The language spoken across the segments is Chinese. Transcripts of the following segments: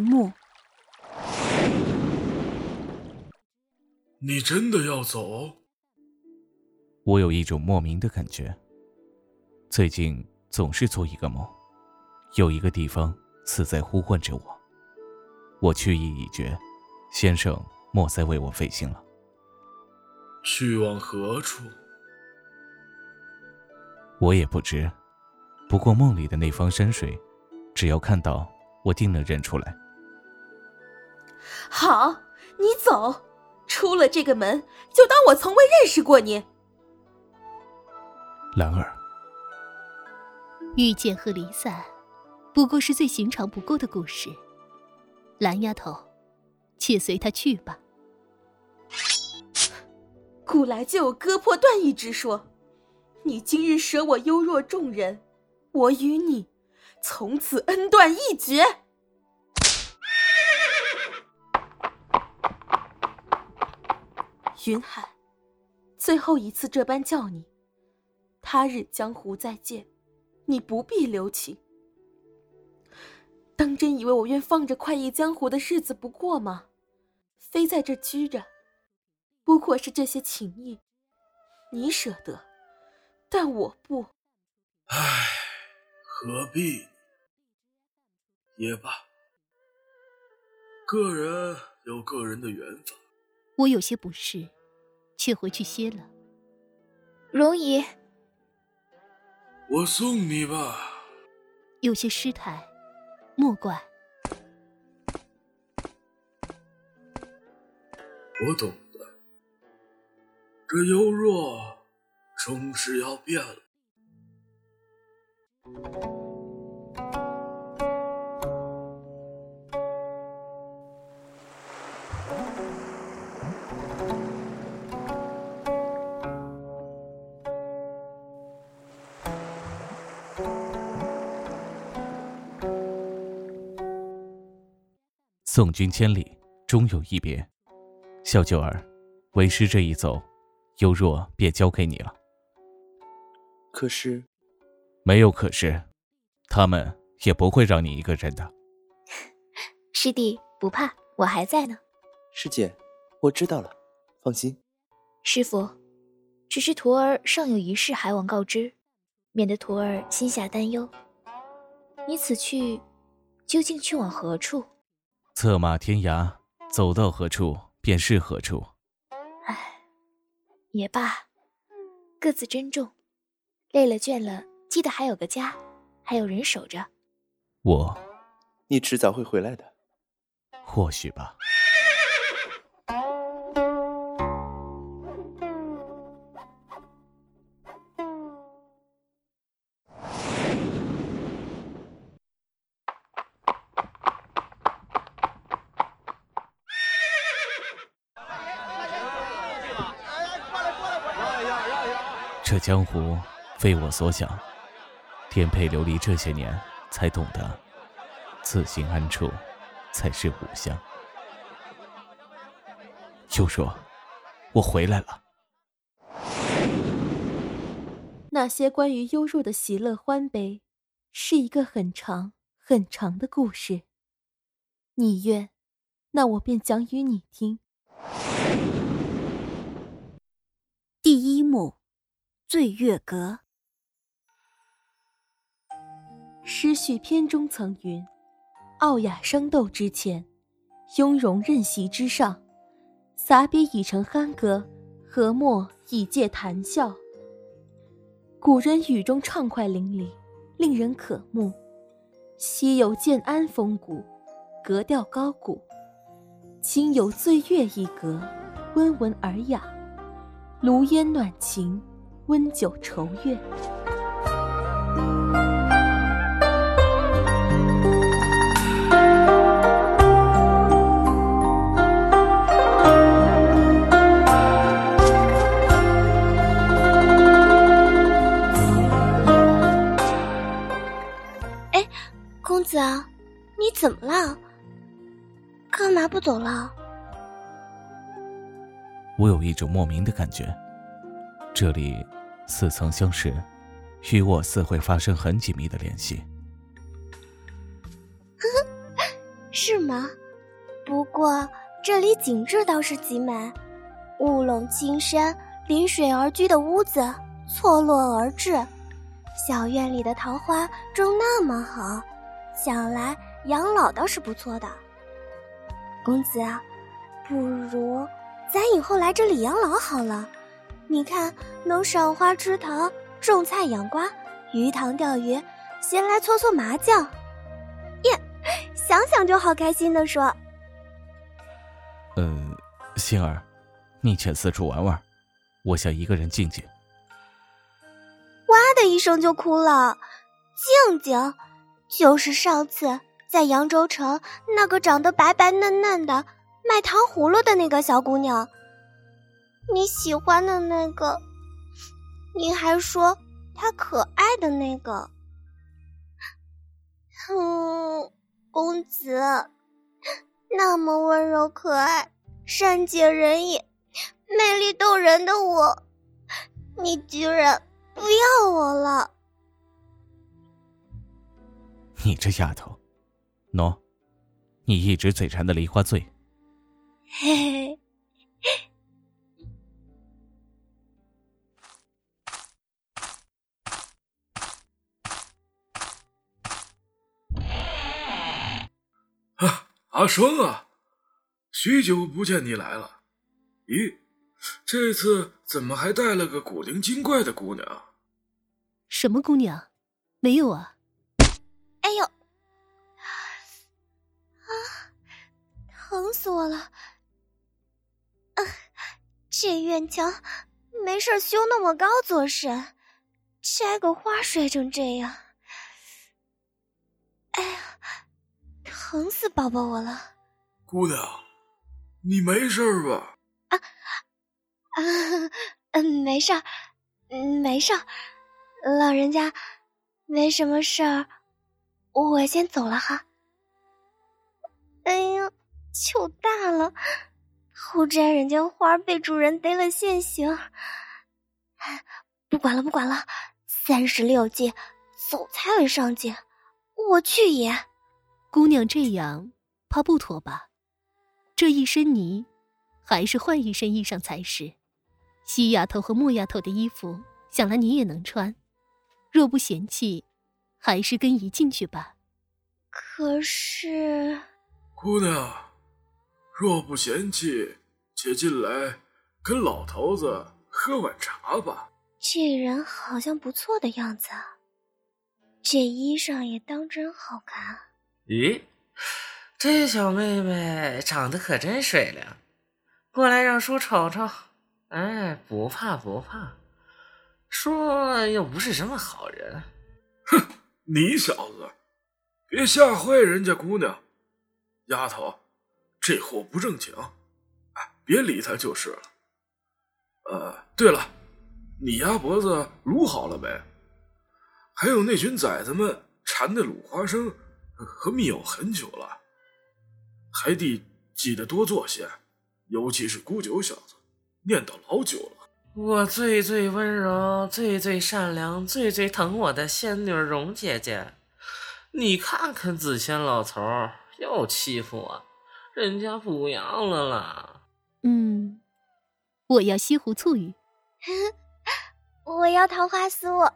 序幕。你真的要走？我有一种莫名的感觉。最近总是做一个梦，有一个地方似在呼唤着我。我去意已决，先生莫再为我费心了。去往何处？我也不知。不过梦里的那方山水，只要看到，我定能认出来。好，你走。出了这个门，就当我从未认识过你。兰儿，遇见和离散，不过是最寻常不过的故事。蓝丫头，且随他去吧。古来就有割破断义之说，你今日舍我优若众人，我与你从此恩断义绝。云海，最后一次这般叫你，他日江湖再见，你不必留情。当真以为我愿放着快意江湖的日子不过吗？非在这拘着，不过是这些情谊，你舍得，但我不。唉，何必？也罢，个人有个人的缘分。我有些不适，却回去歇了。容姨，我送你吧。有些失态，莫怪。我懂的，这幽若终是要变了。送君千里，终有一别。小九儿，为师这一走，幽若便交给你了。可是，没有可是，他们也不会让你一个人的。师弟不怕，我还在呢。师姐，我知道了，放心。师傅，只是徒儿尚有一事还望告知，免得徒儿心下担忧。你此去，究竟去往何处？策马天涯，走到何处便是何处。唉，也罢，各自珍重。累了倦了，记得还有个家，还有人守着。我，你迟早会回来的。或许吧。这江湖非我所想，颠沛流离这些年，才懂得自心安处才是吾乡。就说，我回来了。那些关于幽若的喜乐欢悲，是一个很长很长的故事。你愿，那我便讲与你听。第一幕。醉月阁，诗序篇中曾云：“傲雅生斗之前，雍容任席之上。洒笔已成酣歌，和墨以借谈笑。”古人语中畅快淋漓，令人渴慕。昔有建安风骨，格调高古；今有醉月一格，温文尔雅，炉烟暖情。温酒愁月。哎，公子，你怎么了？干嘛不走了？我有一种莫名的感觉，这里。似曾相识，与我似会发生很紧密的联系。是吗？不过这里景致倒是极美，雾笼青山，临水而居的屋子错落而至，小院里的桃花种那么好，想来养老倒是不错的。公子啊，不如咱以后来这里养老好了。你看，能赏花吃桃，种菜养瓜，鱼塘钓鱼，闲来搓搓麻将，耶，想想就好开心的说。嗯，星儿，你且四处玩玩，我想一个人静静。哇的一声就哭了，静静，就是上次在扬州城那个长得白白嫩嫩的卖糖葫芦的那个小姑娘。你喜欢的那个，你还说他可爱的那个，嗯，公子那么温柔可爱、善解人意、魅力动人的我，你居然不要我了？你这丫头，喏，你一直嘴馋的梨花醉。嘿嘿。阿生啊，许久不见你来了。咦，这次怎么还带了个古灵精怪的姑娘？什么姑娘？没有啊。哎呦，啊，疼死我了！啊，这院墙没事修那么高做甚？摘个花摔成这样。哎呀！疼死宝宝我了，姑娘，你没事吧？啊啊，嗯，没事，嗯，没事，老人家，没什么事儿，我先走了哈。哎呀，糗大了，偷摘人家花被主人逮了现行。不管了，不管了，三十六计，走才为上计，我去也。姑娘这样，怕不妥吧？这一身泥，还是换一身衣裳才是。西丫头和莫丫头的衣服，想来你也能穿。若不嫌弃，还是跟姨进去吧。可是，姑娘，若不嫌弃，且进来跟老头子喝碗茶吧。这人好像不错的样子，这衣裳也当真好看。咦，这小妹妹长得可真水灵，过来让叔瞅瞅。哎，不怕不怕，叔又不是什么好人。哼，你小子别吓坏人家姑娘。丫头，这货不正经，哎，别理他就是了。呃，对了，你鸭脖子卤好了没？还有那群崽子们馋的卤花生。和密友很久了，还得记得多做些，尤其是孤九小子，念叨老久了。我最最温柔、最最善良、最最疼我的仙女蓉姐姐，你看看子谦老头又欺负我，人家不要了啦。嗯，我要西湖醋鱼，我要桃花酥，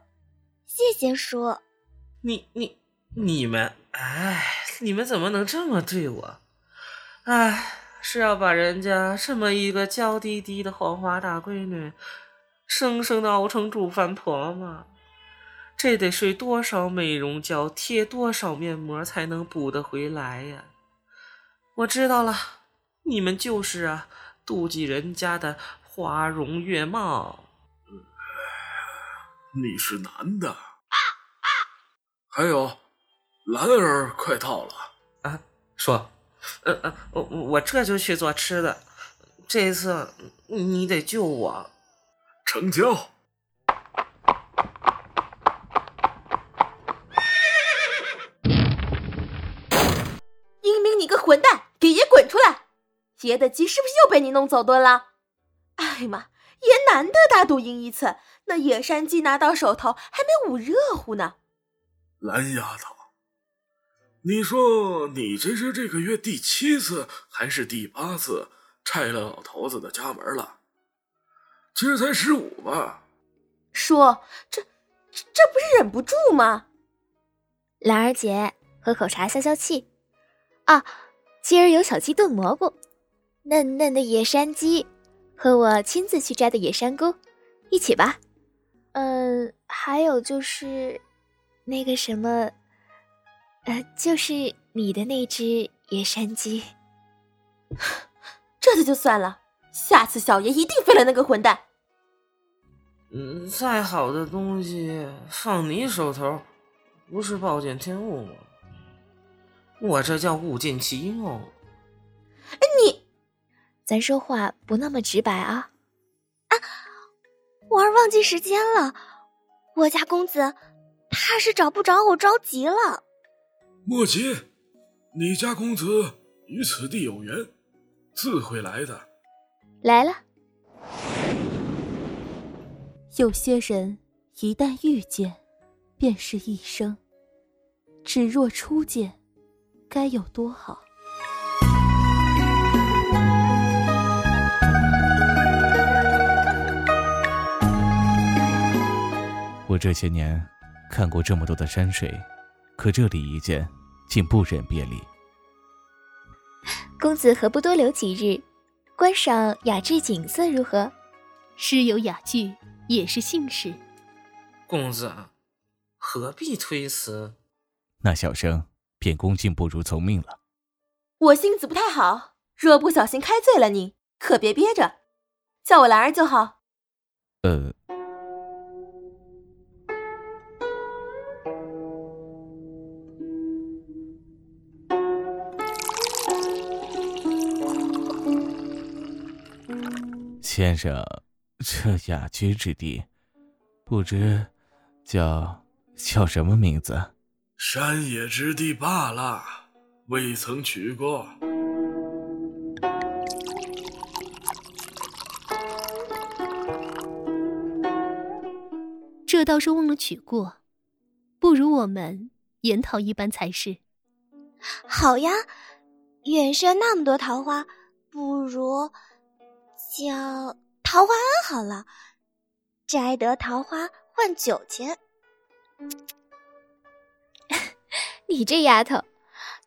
谢谢叔。你你。你们，哎，你们怎么能这么对我？哎，是要把人家这么一个娇滴滴的黄花大闺女，生生的熬成煮饭婆吗？这得睡多少美容觉，贴多少面膜才能补得回来呀？我知道了，你们就是啊，妒忌人家的花容月貌。你是男的，还有。兰儿快到了啊！说，呃呃，我我这就去做吃的。这一次你得救我。成交。英明，你个混蛋，给爷滚出来！爷的鸡是不是又被你弄走炖了？哎呀妈，爷难得大赌赢一次，那野山鸡拿到手头还没捂热乎呢。蓝丫头。你说你这是这个月第七次还是第八次拆了老头子的家门了？今儿才十五吧？说这这这不是忍不住吗？兰儿姐喝口茶消消气。啊，今儿有小鸡炖蘑菇，嫩嫩的野山鸡，和我亲自去摘的野山菇，一起吧。嗯，还有就是那个什么，呃，就是你的那只野山鸡。这次就算了，下次小爷一定废了那个混蛋。嗯，再好的东西放你手头，不是暴殄天物吗？我这叫物尽其用。哎，你，咱说话不那么直白啊！啊，我儿忘记时间了，我家公子怕是找不着我，着急了。莫急，你家公子与此地有缘，自会来的。来了。有些人一旦遇见，便是一生；只若初见。该有多好！我这些年看过这么多的山水，可这里一见，竟不忍别离。公子何不多留几日，观赏雅致景色如何？诗有雅句，也是幸事。公子何必推辞？那小生。便恭敬不如从命了。我性子不太好，若不小心开醉了，你可别憋着，叫我兰儿就好。呃，先生，这雅居之地，不知叫叫什么名字？山野之地罢了，未曾取过。这倒是忘了取过，不如我们研讨一般才是。好呀，远山那么多桃花，不如叫桃花庵好了，摘得桃花换酒钱。你这丫头，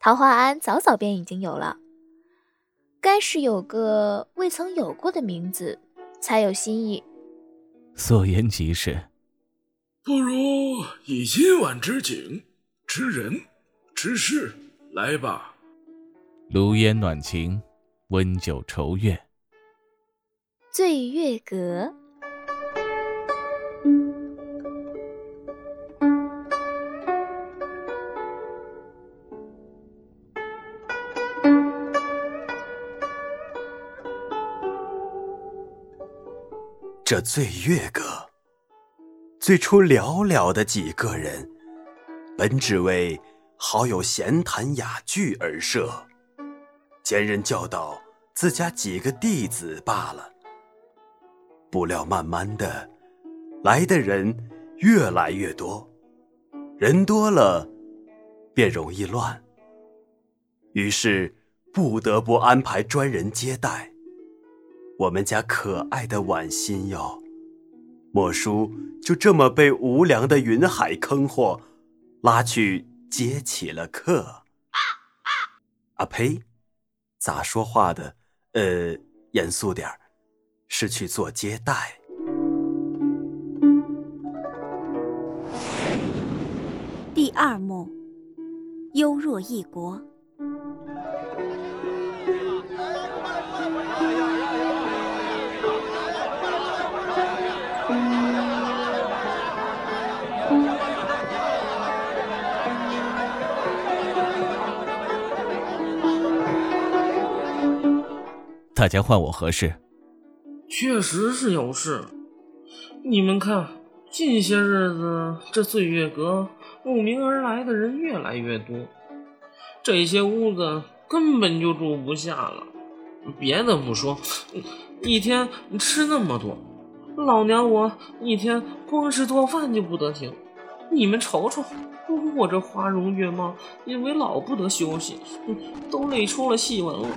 桃花庵早早便已经有了，该是有个未曾有过的名字，才有新意。所言极是。不如以今晚之景、之人、之事来吧。炉烟暖情，温酒愁月，醉月阁。这醉月阁，最初寥寥的几个人，本只为好友闲谈雅聚而设，兼任教导自家几个弟子罢了。不料慢慢的，来的人越来越多，人多了便容易乱，于是不得不安排专人接待。我们家可爱的婉心哟，莫叔就这么被无良的云海坑货拉去接起了客。啊呸！咋说话的？呃，严肃点儿，是去做接待。第二幕，幽若异国。大家唤我何事？确实是有事。你们看，近些日子这醉月阁慕名而来的人越来越多，这些屋子根本就住不下了。别的不说，一天吃那么多，老娘我一天光是做饭就不得停。你们瞅瞅，我这花容月貌，因为老不得休息，都累出了细纹了。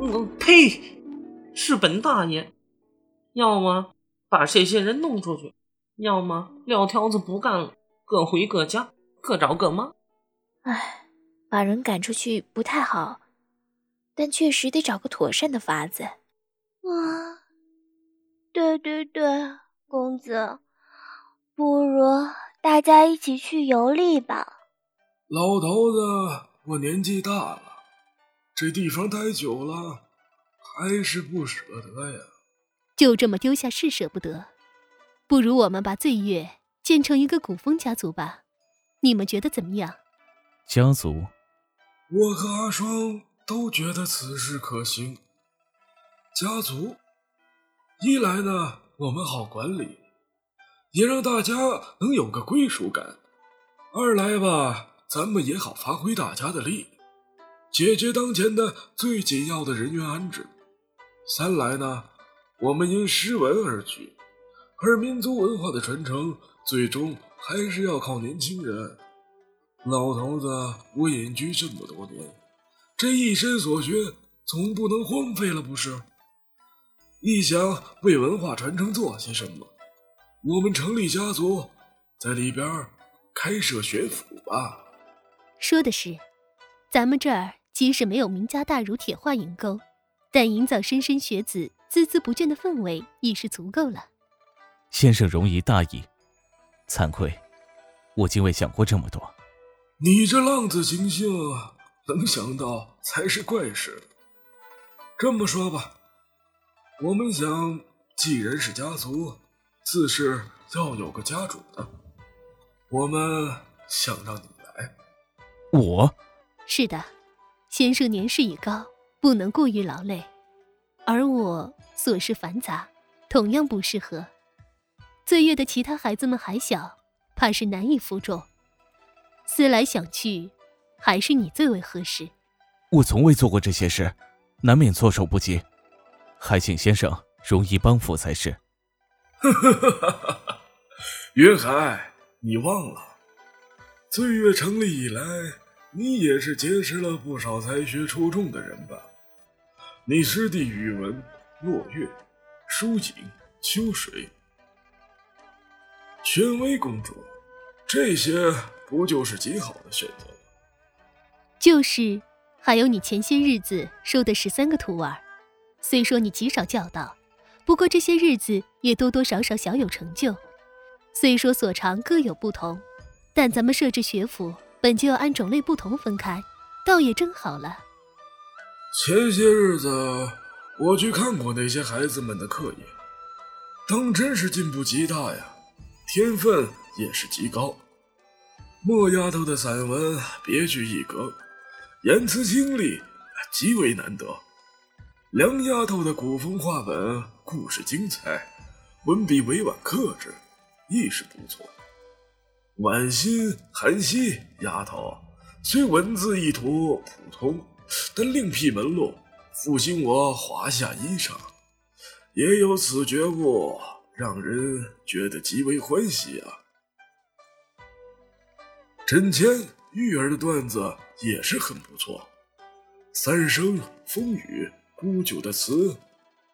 嗯，呸！是本大爷，要么把这些人弄出去，要么撂挑子不干了，各回各家，各找各妈。唉，把人赶出去不太好，但确实得找个妥善的法子。啊，对对对，公子，不如大家一起去游历吧。老头子，我年纪大了，这地方待久了。还是不舍得呀，就这么丢下是舍不得，不如我们把醉月建成一个古风家族吧，你们觉得怎么样？家族，我和阿双都觉得此事可行。家族，一来呢，我们好管理，也让大家能有个归属感；二来吧，咱们也好发挥大家的力，解决当前的最紧要的人员安置。三来呢，我们因诗文而居，而民族文化的传承最终还是要靠年轻人。老头子，我隐居这么多年，这一身所学总不能荒废了，不是？一想为文化传承做些什么，我们成立家族，在里边开设学府吧。说的是，咱们这儿即使没有名家大儒铁画银钩。但营造莘莘学子孜孜不倦的氛围已是足够了。先生容仪大意，惭愧，我竟未想过这么多。你这浪子行性，能想到才是怪事。这么说吧，我们想，既然是家族，自是要有个家主的。我们想让你来。我？是的，先生年事已高。不能过于劳累，而我琐事繁杂，同样不适合。醉月的其他孩子们还小，怕是难以服众。思来想去，还是你最为合适。我从未做过这些事，难免措手不及，还请先生容易帮扶才是。哈哈哈哈哈！云海，你忘了，醉月成立以来，你也是结识了不少才学出众的人吧？你师弟宇文、落月、舒景、秋水、宣威公主，这些不就是极好的选择吗？就是，还有你前些日子收的十三个徒儿。虽说你极少教导，不过这些日子也多多少少小有成就。虽说所长各有不同，但咱们设置学府本就要按种类不同分开，倒也正好了。前些日子我去看过那些孩子们的课业，当真是进步极大呀，天分也是极高。莫丫头的散文别具一格，言辞清丽，极为难得。梁丫头的古风话本故事精彩，文笔委婉克制，亦是不错。婉心、韩熙丫头虽文字意图普通。但另辟门路，复兴我华夏衣裳，也有此觉悟，让人觉得极为欢喜啊。枕前玉儿的段子也是很不错，三生风雨孤九的词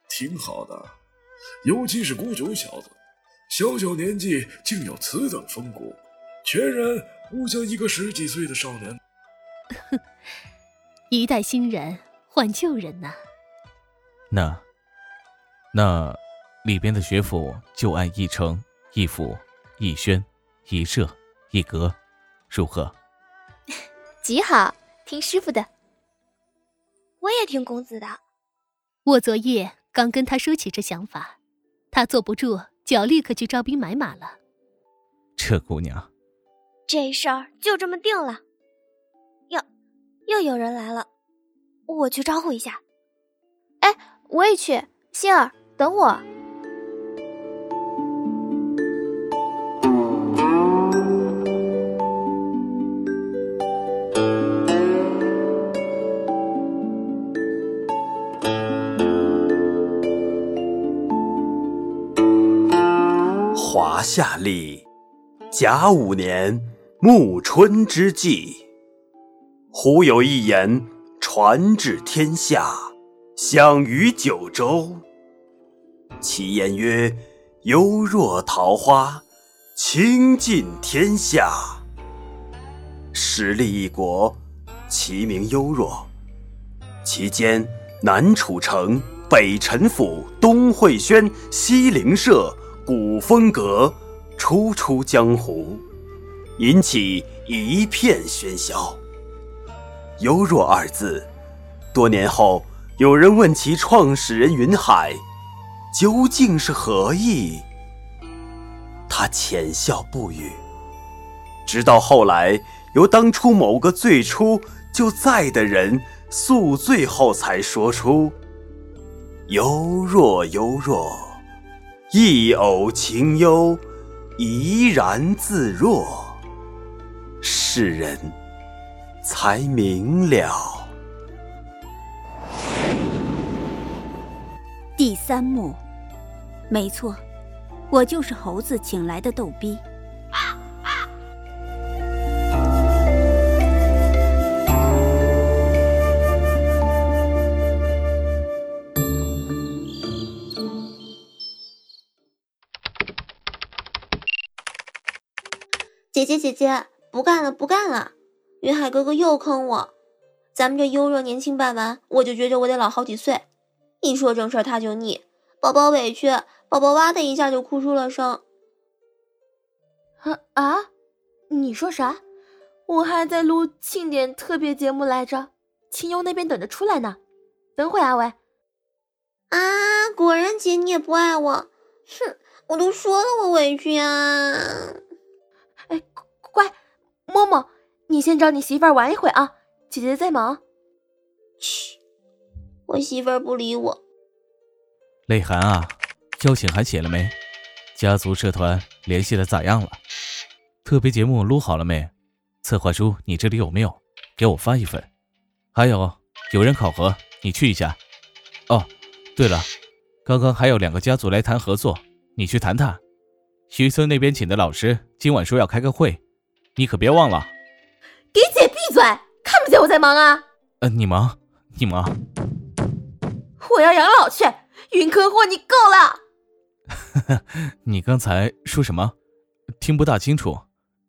挺好的，尤其是孤九小子，小小年纪竟有此等风骨，全然不像一个十几岁的少年。哼。一代新人换旧人呐。那，那里边的学府就按一城、一府、一轩、一社、一阁，如何？极好，听师傅的。我也听公子的。我昨夜刚跟他说起这想法，他坐不住，就要立刻去招兵买马了。这姑娘，这事儿就这么定了。又有人来了，我去招呼一下。哎，我也去。心儿，等我。华夏历甲午年暮春之际，忽有一言传至天下，享于九州。其言曰：“幽若桃花，倾尽天下。”时立一国，其名幽若。其间南楚城、北陈府、东会轩、西灵社、古风阁，初出江湖，引起一片喧嚣。幽若二字，多年后有人问其创始人云海，究竟是何意？他浅笑不语。直到后来，由当初某个最初就在的人。宿醉后才说出“幽若幽若，一偶情幽，怡然自若”，世人才明了。第三幕，没错，我就是猴子请来的逗逼。姐姐姐姐，不干了不干了！云海哥哥又坑我，咱们这优若年轻办完，我就觉着我得老好几岁。一说正事他就腻，宝宝委屈，宝宝哇的一下就哭出了声。啊啊！你说啥？我还在录庆典特别节目来着，清幽那边等着出来呢。等会阿伟。啊！果然姐你也不爱我，哼！我都说了我委屈啊。哎，乖，默默，你先找你媳妇儿玩一会啊，姐姐在忙。嘘，我媳妇儿不理我。泪涵啊，邀请函写了没？家族社团联系的咋样了？特别节目录好了没？策划书你这里有没有？给我发一份。还有，有人考核，你去一下。哦，对了，刚刚还有两个家族来谈合作，你去谈谈。徐村那边请的老师今晚说要开个会，你可别忘了。给姐闭嘴！看不见我在忙啊？呃，你忙，你忙。我要养老去。云坑货，你够了。你刚才说什么？听不大清楚。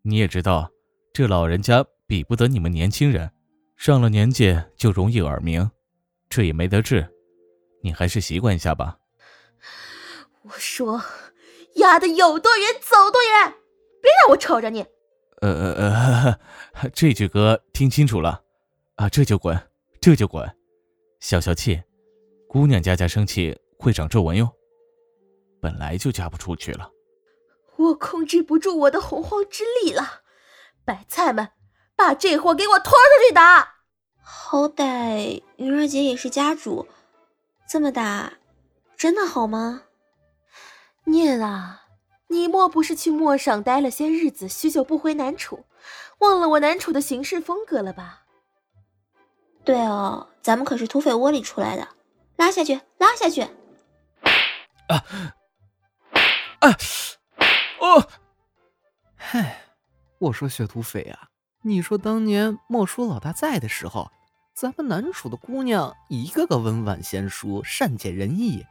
你也知道，这老人家比不得你们年轻人，上了年纪就容易耳鸣，这也没得治。你还是习惯一下吧。我说。压的有多远走多远，别让我瞅着你。呃呃呃，这句歌听清楚了，啊，这就滚，这就滚，消消气。姑娘家家生气会长皱纹哟，本来就嫁不出去了。我控制不住我的洪荒之力了，白菜们，把这货给我拖出去打。好歹云儿姐也是家主，这么打，真的好吗？孽啊，你莫不是去陌上待了些日子，许久不回南楚，忘了我南楚的行事风格了吧？对哦，咱们可是土匪窝里出来的，拉下去，拉下去！啊啊哦！嗨，我说雪土匪啊，你说当年莫叔老大在的时候，咱们南楚的姑娘一个个温婉贤淑，善解人意，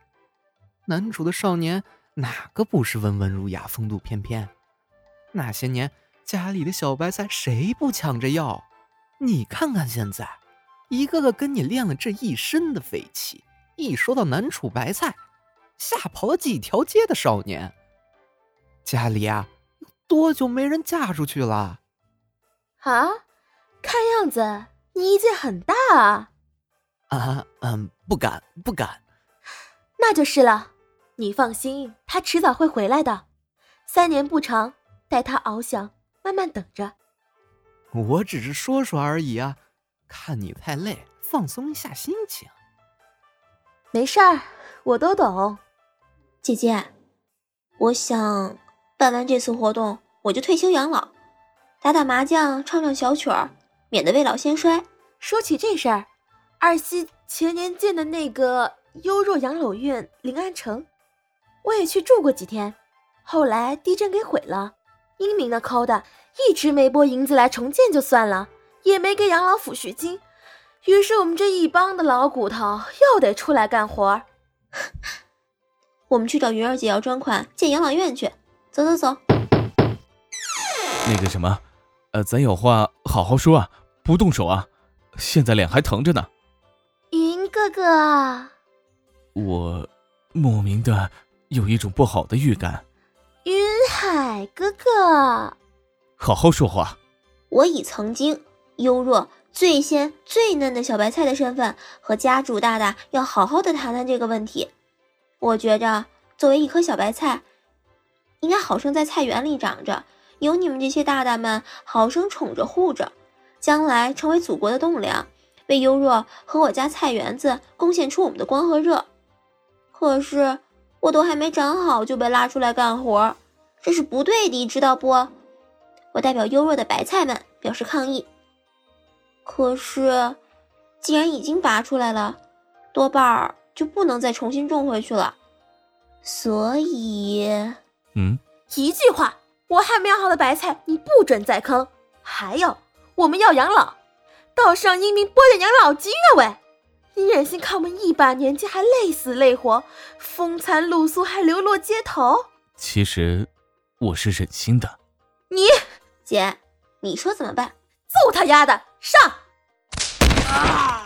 南楚的少年。哪个不是温文儒雅、风度翩翩？那些年家里的小白菜谁不抢着要？你看看现在，一个个跟你练了这一身的匪气，一说到南楚白菜，吓跑了几条街的少年。家里啊，有多久没人嫁出去了？啊，看样子你意见很大啊！啊，嗯，不敢，不敢。那就是了。你放心，他迟早会回来的。三年不长，待他翱翔，慢慢等着。我只是说说而已啊，看你太累，放松一下心情。没事儿，我都懂。姐姐，我想办完这次活动，我就退休养老，打打麻将，唱唱小曲儿，免得未老先衰。说起这事儿，二西前年建的那个优若养老院临安城。我也去住过几天，后来地震给毁了，英明的抠的，一直没拨银子来重建就算了，也没给养老抚恤金。于是我们这一帮的老骨头又得出来干活。我们去找云儿姐要专款建养老院去。走走走。那个什么，呃，咱有话好好说啊，不动手啊，现在脸还疼着呢。云哥哥，我莫名的有一种不好的预感。云海哥哥，好好说话。我以曾经优若最鲜最嫩的小白菜的身份，和家主大大要好好的谈谈这个问题。我觉着，作为一颗小白菜，应该好生在菜园里长着，有你们这些大大们好生宠着护着，将来成为祖国的栋梁，为优若和我家菜园子贡献出我们的光和热。可是我都还没长好就被拉出来干活，这是不对的，知道不？我代表优若的白菜们表示抗议。可是，既然已经拔出来了，多半儿就不能再重新种回去了。所以，嗯，一句话，我还没养好的白菜，你不准再坑。还有，我们要养老，到时让英明拨点养老金啊！喂，你忍心看我们一把年纪还累死累活，风餐露宿还流落街头？其实，我是忍心的。你姐，你说怎么办？揍他丫的！上！啊啊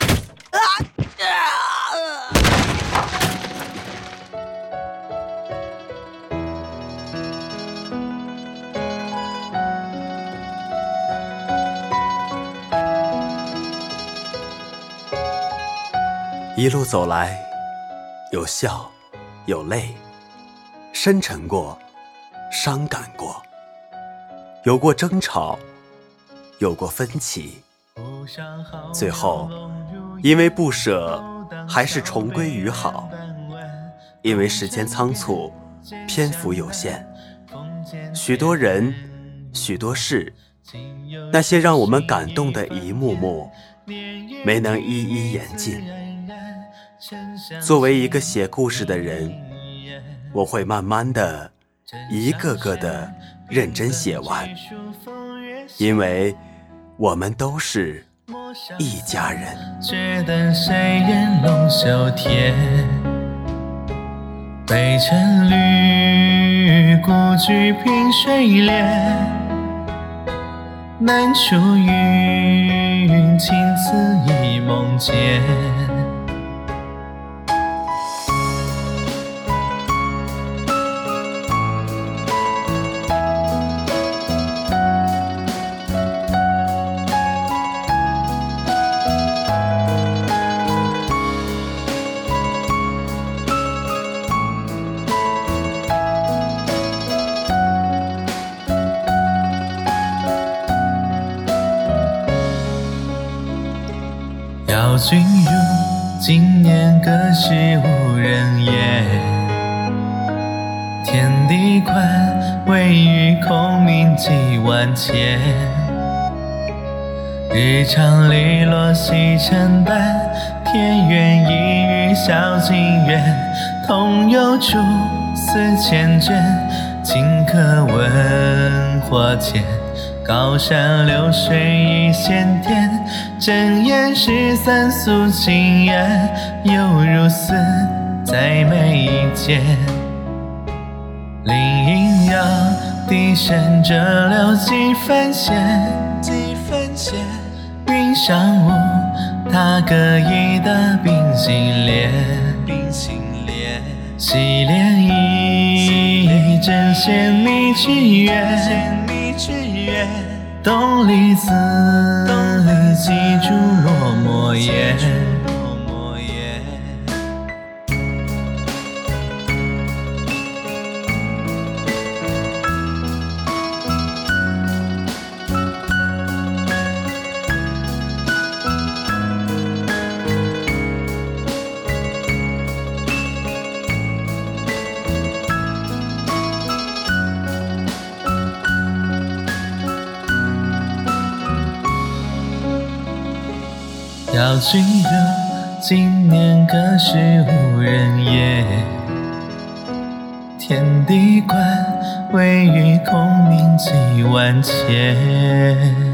一路走来，有笑，有泪，深沉过，伤感过，有过争吵，有过分歧，最后因为不舍，还是重归于好。因为时间仓促，篇幅有限，许多人，许多事，那些让我们感动的一幕幕，没能一一言尽。作为一个写故事的人，我会慢慢的、一个个的认真写完，因为我们都是一家人。觉得谁人龙袖贴，北辰绿，故居凭水帘，南出云，青瓷一梦间。今年隔世无人言，天地宽，唯余空明几万千。日长篱落西城半，天远一隅小径远。同游竹丝千卷，尽可问花间。高山流水一线天，睁眼十三宿情缘，犹如丝在眉间。林荫摇，笛声折柳几分闲，几分闲。云上雾，他歌一的冰心莲，冰心莲。洗莲衣，针线觅之月。东篱子，邀君入今年隔世无人言，天地宽，唯余空明几万千。